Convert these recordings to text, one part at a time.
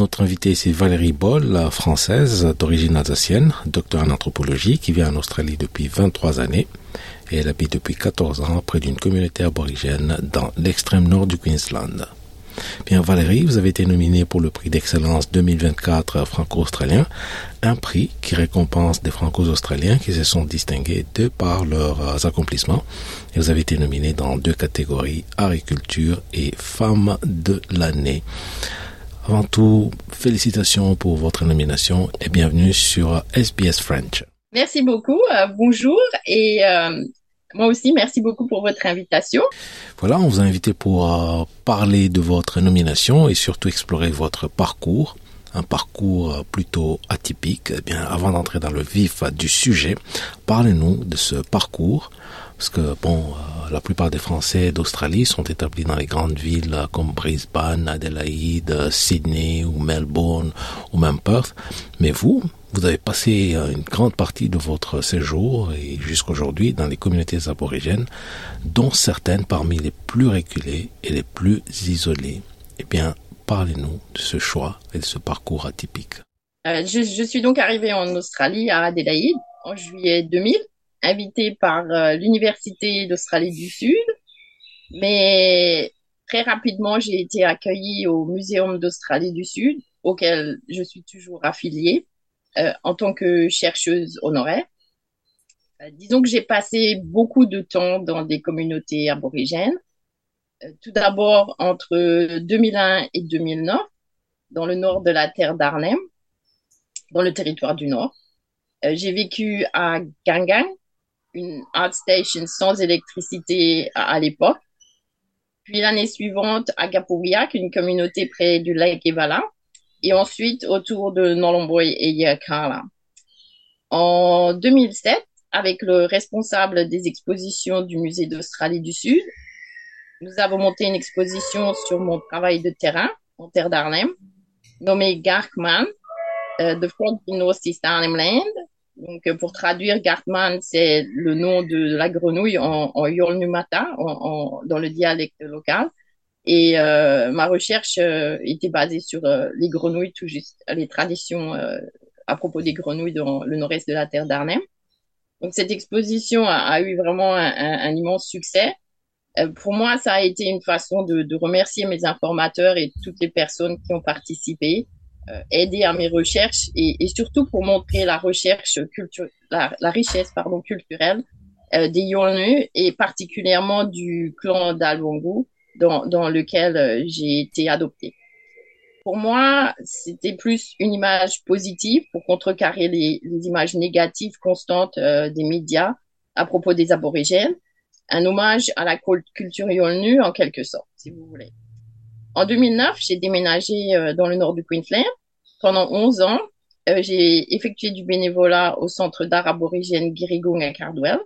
Notre invitée, c'est Valérie Boll, française d'origine alsacienne, docteur en anthropologie, qui vit en Australie depuis 23 années. Et elle habite depuis 14 ans près d'une communauté aborigène dans l'extrême nord du Queensland. Bien, Valérie, vous avez été nominée pour le prix d'excellence 2024 franco-australien, un prix qui récompense des franco-australiens qui se sont distingués de par leurs accomplissements. Et vous avez été nominée dans deux catégories, agriculture et femme de l'année. Avant tout, félicitations pour votre nomination et bienvenue sur SBS French. Merci beaucoup, euh, bonjour et euh, moi aussi, merci beaucoup pour votre invitation. Voilà, on vous a invité pour euh, parler de votre nomination et surtout explorer votre parcours, un parcours plutôt atypique. Eh bien, avant d'entrer dans le vif du sujet, parlez-nous de ce parcours, parce que bon, euh, la plupart des Français d'Australie sont établis dans les grandes villes comme Brisbane, Adelaide, Sydney ou Melbourne ou même Perth, mais vous, vous avez passé euh, une grande partie de votre séjour et jusqu'aujourd'hui dans les communautés aborigènes, dont certaines parmi les plus reculées et les plus isolées. Eh bien, parlez-nous de ce choix et de ce parcours atypique. Euh, je, suis donc arrivée en Australie à Adélaïde en juillet 2000, invitée par euh, l'Université d'Australie du Sud, mais très rapidement j'ai été accueillie au Muséum d'Australie du Sud, auquel je suis toujours affiliée. Euh, en tant que chercheuse honoraire. Euh, disons que j'ai passé beaucoup de temps dans des communautés aborigènes. Euh, tout d'abord entre 2001 et 2009, dans le nord de la terre d'Arnhem, dans le territoire du Nord. j'ai vécu à Gangang, une art station sans électricité à, l'époque. Puis l'année suivante à Gapouriak, une communauté près du lac Evala, et ensuite autour de Nolomboy et Yakala. En 2007, avec le responsable des expositions du musée d'Australie du Sud, nous avons monté une exposition sur mon travail de terrain en terre d'Arnhem, nommée Garkman, euh, The Front in North East Arnhem Land. Donc, euh, pour traduire, Garkman, c'est le nom de la grenouille en, en Yolnumata, en, dans le dialecte local. Et euh, ma recherche euh, était basée sur euh, les grenouilles, tout juste les traditions à propos des grenouilles dans le nord-est de la terre d'Arnhem. Donc cette exposition a, eu vraiment un, un, immense succès. pour moi, ça a été une façon de, de, remercier mes informateurs et toutes les personnes qui ont participé, aider à mes recherches et, et, surtout pour montrer la recherche culturelle, la, la, richesse pardon culturelle des Yolnu et particulièrement du clan d'Alwongu dans, dans lequel euh, j'ai été adoptée. Pour moi, c'était plus une image positive pour contrecarrer les, les images négatives constantes euh, des médias à propos des aborigènes, un hommage à la culture yolnu en quelque sorte, si vous voulez. En 2009, j'ai déménagé euh, dans le nord du Queensland. Pendant 11 ans, j'ai effectué du bénévolat au centre d'art aborigène Girigong à Cardwell.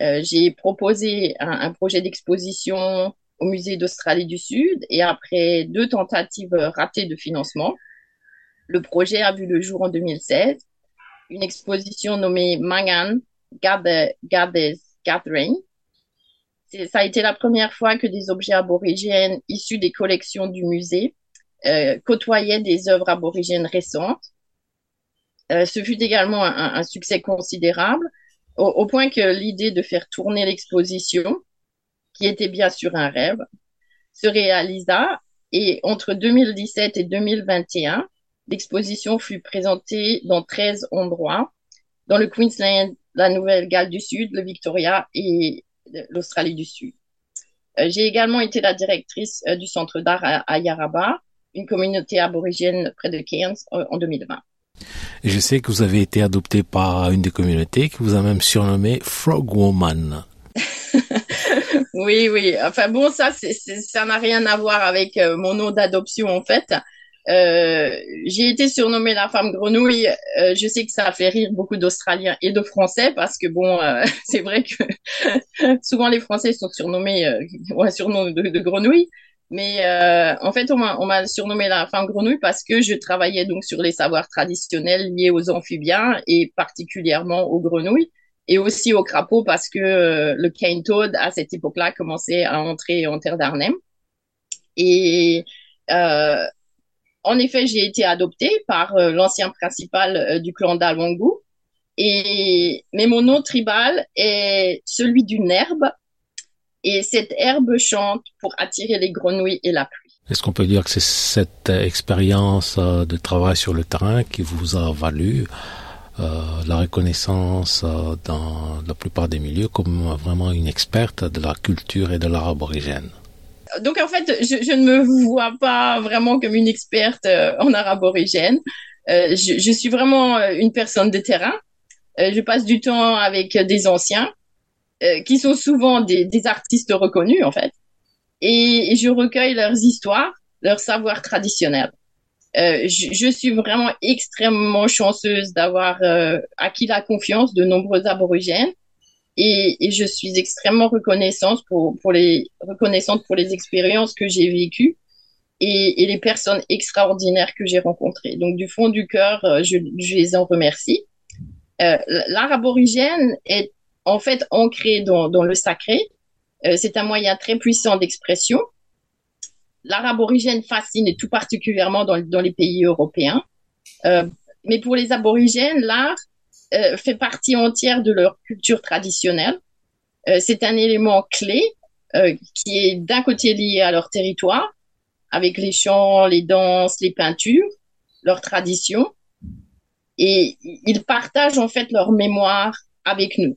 j'ai proposé un, projet d'exposition au musée d'Australie du Sud et après deux tentatives ratées de financement, le projet a vu le jour en 2016. Une exposition nommée Mangan Goddess Gathering. Ça a été la première fois que des objets aborigènes issus des collections du musée euh, côtoyaient des œuvres aborigènes récentes. Euh, ce fut également un, succès considérable, au, au, point que l'idée de faire tourner l'exposition qui était bien sûr un rêve, se réalisa et entre 2017 et 2021, l'exposition fut présentée dans 13 endroits, dans le Queensland, la Nouvelle-Galles du Sud, le Victoria et l'Australie du Sud. Euh, j'ai également été la directrice euh, du centre d'art à, Yarrabah, une communauté aborigène près de Cairns en 2020. Et je sais que vous avez été adopté par une des communautés qui vous a même surnommé Frog Woman. Oui, oui. Enfin bon, ça, ça n'a rien à voir avec euh, mon nom d'adoption en fait. Euh, j'ai été surnommée la femme grenouille. Euh, je sais que ça a fait rire beaucoup d'Australiens et de Français parce que bon, c'est vrai que souvent les Français sont surnommés ou un surnom de, de grenouille. Mais en fait, on m'a, on m'a surnommé la femme grenouille parce que je travaillais donc sur les savoirs traditionnels liés aux amphibiens et particulièrement aux grenouilles et aussi au crapaud parce que euh, le cane toad à cette époque-là commençait à entrer en terre d'Arnhem. Et euh, en effet, j'ai été adoptée par l'ancien principal du clan d'Alwangu. Et, mais mon nom tribal est celui d'une herbe. Et cette herbe chante pour attirer les grenouilles et la pluie. Est-ce qu'on peut dire que c'est cette expérience de travail sur le terrain qui vous a valu euh, la reconnaissance euh, dans la plupart des milieux comme vraiment une experte de la culture et de l'art aborigène? Donc en fait, je, ne me vois pas vraiment comme une experte euh, en art aborigène. Je, suis vraiment une personne de terrain. je passe du temps avec des anciens qui sont souvent des, artistes reconnus en fait. et je recueille leurs histoires, leurs savoirs traditionnels. Euh, je, suis vraiment extrêmement chanceuse d'avoir euh, acquis la confiance de nombreux aborigènes et, je suis extrêmement reconnaissante pour, pour les reconnaissante pour les expériences que j'ai vécues et, les personnes extraordinaires que j'ai rencontrées. Donc du fond du cœur, euh, je, les en remercie. L'art aborigène est en fait ancré dans, dans le sacré. c'est un moyen très puissant d'expression l'art aborigène fascine, et tout particulièrement dans, dans les pays européens. Euh, mais pour les aborigènes, l'art euh, fait partie entière de leur culture traditionnelle. Euh, c'est un élément clé euh, qui est d'un côté lié à leur territoire, avec les chants, les danses, les peintures, leurs traditions. Et ils partagent en fait leur mémoire avec nous.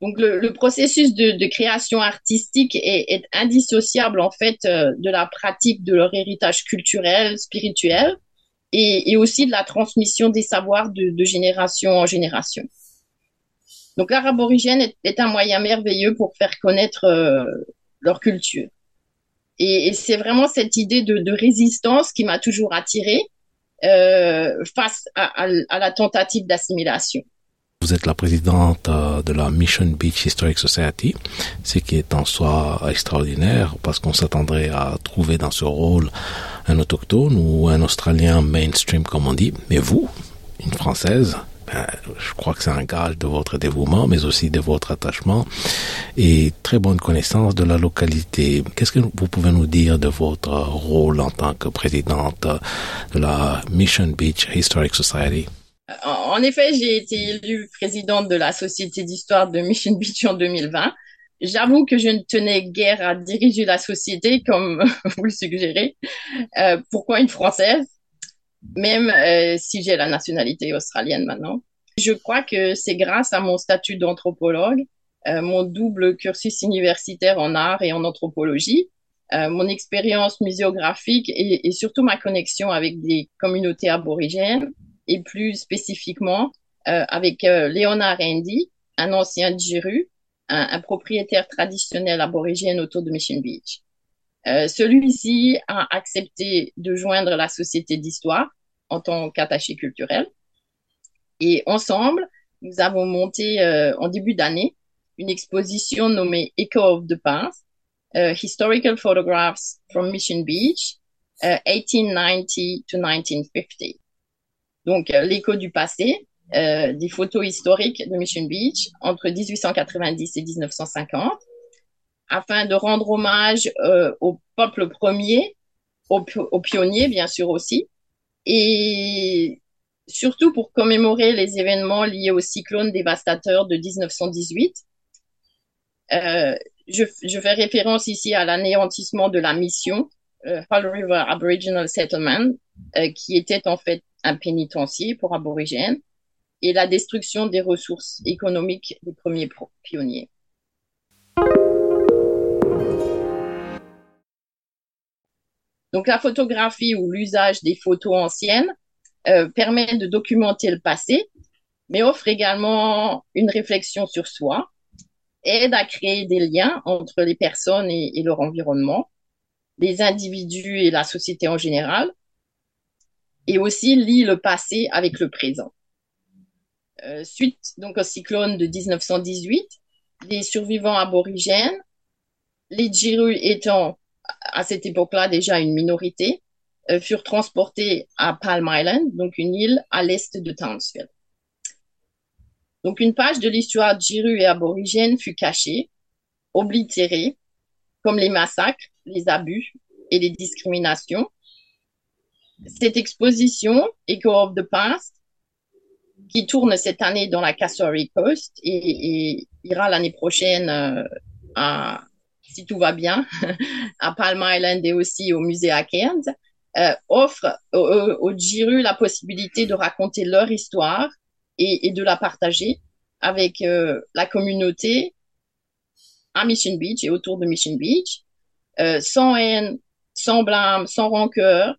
Donc le, processus de, création artistique est, indissociable en fait de la pratique de leur héritage culturel, spirituel, et, aussi de la transmission des savoirs de, génération en génération. Donc aborigène est, un moyen merveilleux pour faire connaître euh, leur culture. Et, c'est vraiment cette idée de, résistance qui m'a toujours attirée euh, face à la tentative d'assimilation. Vous êtes la présidente euh, de la Mission Beach Historic Society, ce qui est en soi extraordinaire parce qu'on s'attendrait à trouver dans ce rôle un autochtone ou un Australien mainstream comme on dit. Mais vous, une Française, ben, je crois que c'est un gage de votre dévouement, mais aussi de votre attachement et très bonne connaissance de la localité. Qu'est-ce que vous pouvez nous dire de votre rôle en tant que présidente de la Mission Beach Historic Society? En effet, j'ai été élue présidente de la Société d'histoire de Mission Beach en 2020. J'avoue que je ne tenais guère à diriger la société, comme vous le suggérez. Euh, pourquoi une Française? Même euh, si j'ai la nationalité australienne maintenant. Je crois que c'est grâce à mon statut d'anthropologue, euh, mon double cursus universitaire en art et en anthropologie, mon expérience muséographique et, et, surtout ma connexion avec des communautés aborigènes et plus spécifiquement euh, avec euh, Léonard Andy, un ancien Jiru, un, un, propriétaire traditionnel aborigène autour de Mission Beach. Euh, Celui-ci a accepté de joindre la Société d'histoire en tant qu'attaché culturel. Et ensemble, nous avons monté euh, en début d'année une exposition nommée Echo of the Past, uh, Historical Photographs from Mission Beach, uh, 1890 to 1950. Donc, euh, l'écho du passé, euh, des photos historiques de Mission Beach entre 1890 et 1950, afin de rendre hommage euh, au peuple premier, aux, pionniers bien sûr aussi, et surtout pour commémorer les événements liés au cyclone dévastateur de 1918. Euh, je, je, fais référence ici à l'anéantissement de la mission euh, Hull River Aboriginal Settlement, euh, qui était en fait un pénitencier pour aborigènes, et la destruction des ressources économiques des premiers pionniers. Donc la photographie ou l'usage des photos anciennes euh, permet de documenter le passé, mais offre également une réflexion sur soi, aide à créer des liens entre les personnes et leur environnement, les individus et la société en général, et aussi lie le passé avec le présent. Euh, suite donc au cyclone de 1918, les survivants aborigènes, les Jiru étant à cette époque-là déjà une minorité, euh, furent transportés à Palm Island, donc une île à l'est de Townsville. Donc une page de l'histoire Jiru et aborigène fut cachée, oblitérée, comme les massacres, les abus et les discriminations, cette exposition, Echo of the Past, qui tourne cette année dans la Castlereagh Coast et, ira l'année prochaine euh, à, si tout va bien, à Palm Island et aussi au musée Cairns, euh, offre aux, aux Jiru la possibilité de raconter leur histoire et, et de la partager avec euh, la communauté à Mission Beach et autour de Mission Beach, euh, sans haine, sans blâme, sans rancœur,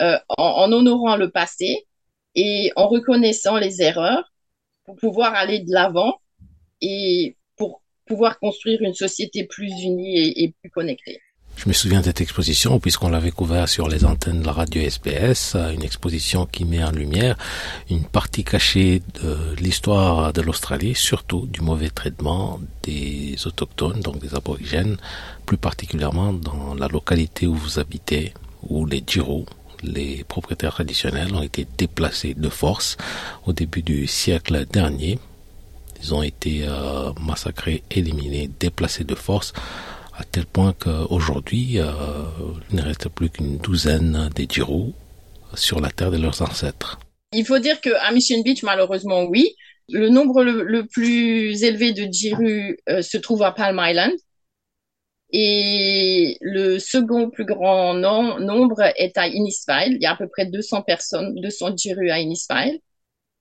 euh, en, en, honorant le passé et en reconnaissant les erreurs pour pouvoir aller de l'avant et pour pouvoir construire une société plus unie et, plus connectée. Je me souviens de cette exposition puisqu'on l'avait couvert sur les antennes de la radio SBS, une exposition qui met en lumière une partie cachée de l'histoire de l'Australie, surtout du mauvais traitement des autochtones, donc des aborigènes, plus particulièrement dans la localité où vous habitez, où les Giro, les propriétaires traditionnels, ont été déplacés de force au début du siècle dernier. Ils ont été euh, massacrés, éliminés, déplacés de force à tel point qu'aujourd'hui, euh, il ne reste plus qu'une douzaine des Jirus sur la terre de leurs ancêtres. Il faut dire qu'à Mission Beach, malheureusement, oui. Le nombre le, plus élevé de Jiru euh, se trouve à Palm Island. Et le second plus grand nombre est à Innisfail. Il y a à peu près 200 personnes, 200 Jiru à Innisfail.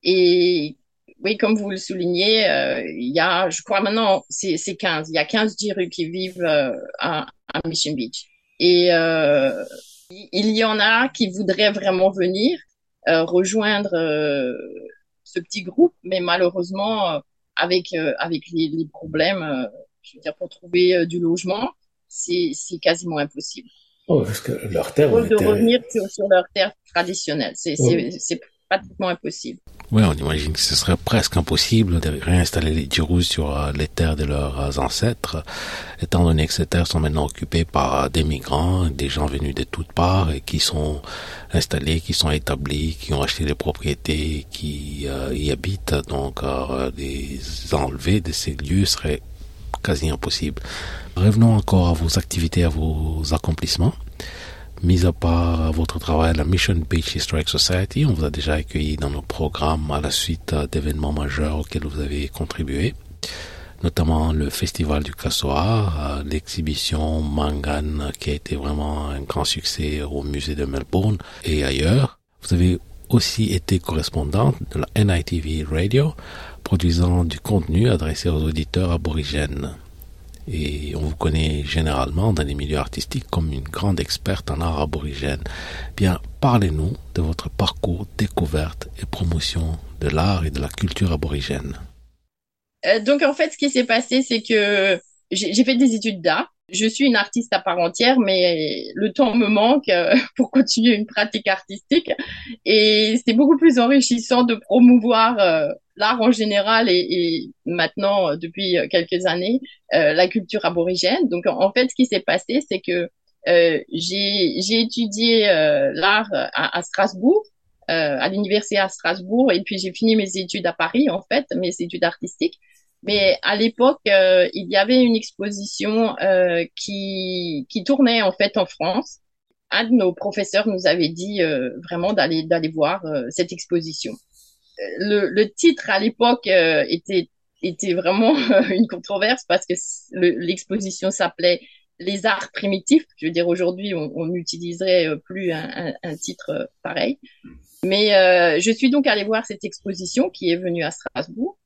Et oui, comme vous le soulignez, euh, il y a, je crois maintenant, c'est 15. Il y a 15 Jiru qui vivent euh, à, Mission Beach. Et euh, il y en a qui voudraient vraiment venir rejoindre ce petit groupe, mais malheureusement, avec avec les problèmes, je veux dire, pour trouver du logement, c'est quasiment impossible. Oh, parce que leur terre, de revenir sur, sur leur terre traditionnelle, c'est pratiquement impossible. Oui, on imagine que ce serait presque impossible de réinstaller les Jirus sur euh, les terres de leurs ancêtres, étant donné que ces terres sont maintenant occupées par euh, des migrants, des gens venus de toutes parts et qui sont installés, qui sont établis, qui ont acheté des propriétés, qui euh, y habitent. Donc, les enlever de ces lieux serait quasi impossible. Revenons encore à vos activités, à vos accomplissements. Mis à part votre travail à la Mission Beach Historic Society, on vous a déjà accueilli dans nos programmes à la suite d'événements majeurs auxquels vous avez contribué, notamment le Festival du Cassoir, l'exhibition Mangan qui a été vraiment un grand succès au musée de Melbourne et ailleurs. Vous avez aussi été correspondante de la NITV Radio, produisant du contenu adressé aux auditeurs aborigènes et on vous connaît généralement dans les milieux artistiques comme une grande experte en art aborigène. Bien, parlez-nous de votre parcours découverte et promotion de l'art et de la culture aborigène. Euh, donc en fait, ce qui s'est passé, c'est que j'ai fait des études d'art. Je suis une artiste à part entière, mais le temps me manque euh, pour continuer une pratique artistique. Et c'est beaucoup plus enrichissant de promouvoir euh, l'art en général et, maintenant, euh, depuis quelques années, la culture aborigène. Donc, en, fait, ce qui s'est passé, c'est que j'ai étudié l'art à, Strasbourg, à l'université à Strasbourg, et puis j'ai fini mes études à Paris, en fait, mes études artistiques. Mais à l'époque, il y avait une exposition qui, qui tournait en fait en France. Un de nos professeurs nous avait dit vraiment d'aller d'aller voir cette exposition le, le, titre à l'époque euh, était était vraiment une controverse parce que l'exposition s'appelait les arts primitifs. Je veux dire, aujourd'hui, on n'utiliserait euh, plus un, un, un, titre euh, pareil. Mais euh, je suis donc allée voir cette exposition qui est venue à Strasbourg.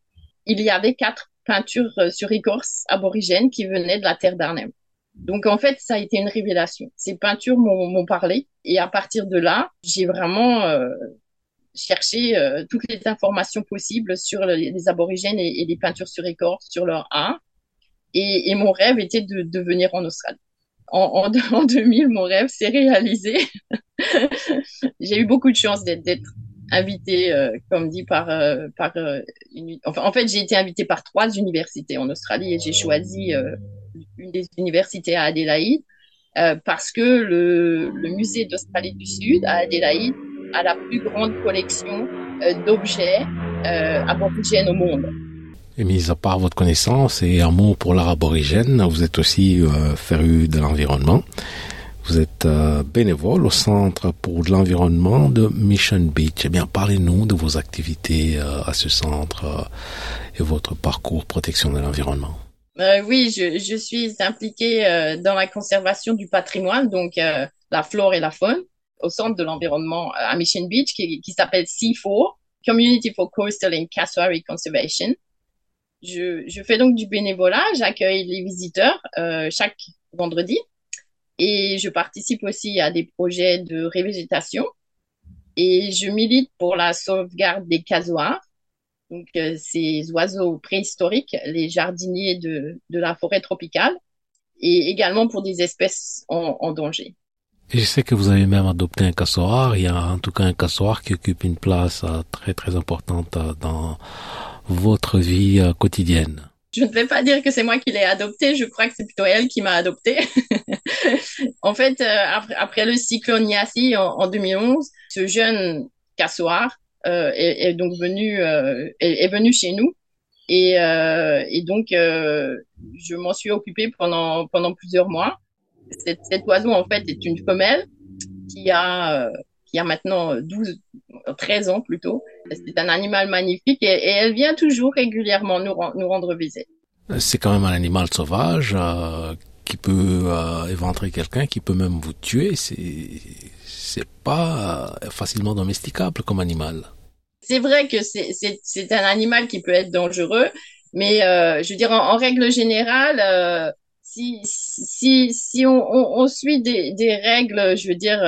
Il y avait quatre peintures sur écorce aborigènes qui venaient de la terre d'Arnhem. Donc en fait, ça a été une révélation. Ces peintures m'ont parlé et à partir de là, j'ai vraiment euh, chercher euh, toutes les informations possibles sur les, aborigènes et, les peintures sur écorce, sur leur art. Et, mon rêve était de, venir en Australie. En, en 2000, mon rêve s'est réalisé. J'ai eu beaucoup de chance d'être invitée, euh, comme dit, par, euh, par une... enfin, en fait, j'ai été invitée par trois universités en Australie et j'ai choisi une des universités à Adélaïde parce que le, le musée d'Australie du Sud à Adélaïde à la plus grande collection euh, d'objets euh, aborigènes au monde. Et mis à part votre connaissance et mot pour l'art aborigène, vous êtes aussi euh, féru de l'environnement. Vous êtes euh, bénévole au Centre pour l'environnement de Mission Beach. Eh bien, parlez-nous de vos activités euh, à ce centre euh, et votre parcours protection de l'environnement. oui, je, je, suis impliquée dans la conservation du patrimoine, donc la flore et la faune, au Centre de l'environnement à Mission Beach, qui, qui s'appelle C4, Community for Coastal and Cassowary Conservation. Je, je, fais donc du bénévolat, j'accueille les visiteurs chaque vendredi et je participe aussi à des projets de révégétation. Et je milite pour la sauvegarde des casoars, donc euh, ces oiseaux préhistoriques, les jardiniers de, de la forêt tropicale, et également pour des espèces en, en danger. Et je sais que vous avez même adopté un cassoir. Il y a en tout cas un cassoir qui occupe une place euh, très très importante euh, dans votre vie quotidienne. Je ne vais pas dire que c'est moi qui l'ai adopté, je crois que c'est plutôt elle qui m'a adopté. en fait, euh, après, après, le cyclone Yassi en, en 2011, ce jeune cassoir euh, est, est, donc venu euh, est, est, venu chez nous et, euh, et donc je m'en suis occupée pendant pendant plusieurs mois. Cet, cet, oiseau en fait est une femelle qui a qui a maintenant 12 13 ans plutôt. C'est un animal magnifique et, et, elle vient toujours régulièrement nous, nous rendre visite. C'est quand même un animal sauvage euh, qui peut euh, éventrer quelqu'un, qui peut même vous tuer. C'est pas euh, facilement domesticable comme animal. C'est vrai que c'est un animal qui peut être dangereux, mais euh, je veux dire en, en règle générale, euh, si si si on, on, on suit des, des règles, je veux dire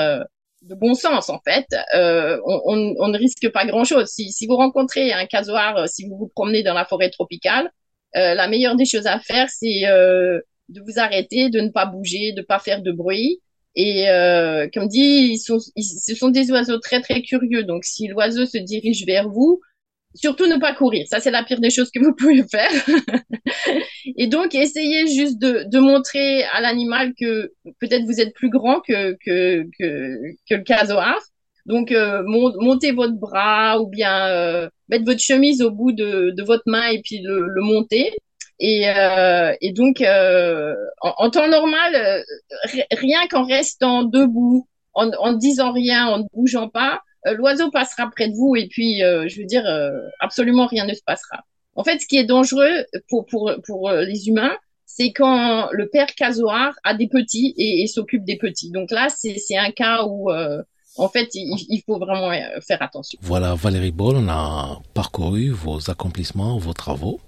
de bon sens en fait, euh, on, on, on, ne risque pas grand-chose. Si, si, vous rencontrez un casoar, si vous vous promenez dans la forêt tropicale, euh, la meilleure des choses à faire, c'est euh, de vous arrêter, de ne pas bouger, de ne pas faire de bruit. Et euh, comme dit, ils sont, ils, ce sont des oiseaux très très curieux. Donc si l'oiseau se dirige vers vous, surtout ne pas courir. Ça c'est la pire des choses que vous pouvez faire. et donc essayez juste de, de montrer à l'animal que peut-être vous êtes plus grand que que que, que le casoar. Donc euh, montez votre bras ou bien euh, mettre votre chemise au bout de, de votre main et puis le, le monter. Et, euh, et donc, euh, en, en, temps normal, euh, rien qu'en restant debout, en, en disant rien, en ne bougeant pas, l'oiseau passera près de vous et puis, euh, je veux dire, absolument rien ne se passera. En fait, ce qui est dangereux pour, pour, pour les humains, c'est quand le père casoar a des petits et, s'occupe des petits. Donc là, c'est un cas où en fait, il, il, faut vraiment faire attention. Voilà, Valérie Boll, on a parcouru vos accomplissements, vos travaux.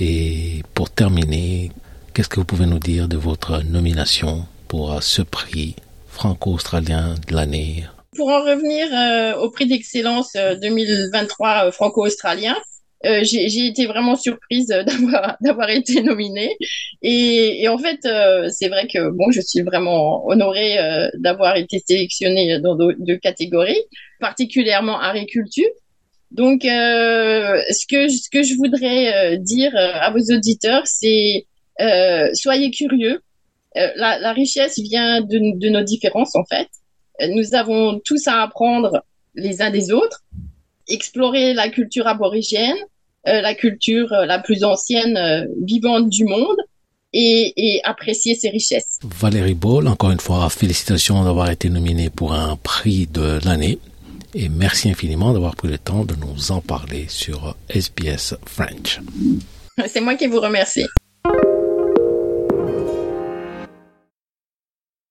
Et pour terminer, qu'est-ce que vous pouvez nous dire de votre nomination pour ce prix franco-australien de l'année Pour en revenir euh, au prix d'excellence 2023 euh, franco-australien, euh, j'ai été vraiment surprise d'avoir été nominée et, et en fait euh, c'est vrai que bon je suis vraiment honorée euh, d'avoir été sélectionnée dans deux catégories particulièrement agriculture donc, euh, ce que ce que je voudrais euh, dire euh, à vos auditeurs, c'est euh, soyez curieux. La, la, richesse vient de, de, nos différences en fait. Nous avons tous à apprendre les uns des autres. Explorer la culture aborigène, la culture la plus ancienne vivante du monde. Et, et, apprécier ses richesses. Valérie Ball, encore une fois, félicitations d'avoir été nominée pour un prix de l'année et merci infiniment d'avoir pris le temps de nous en parler sur SBS French. C'est moi qui vous remercie.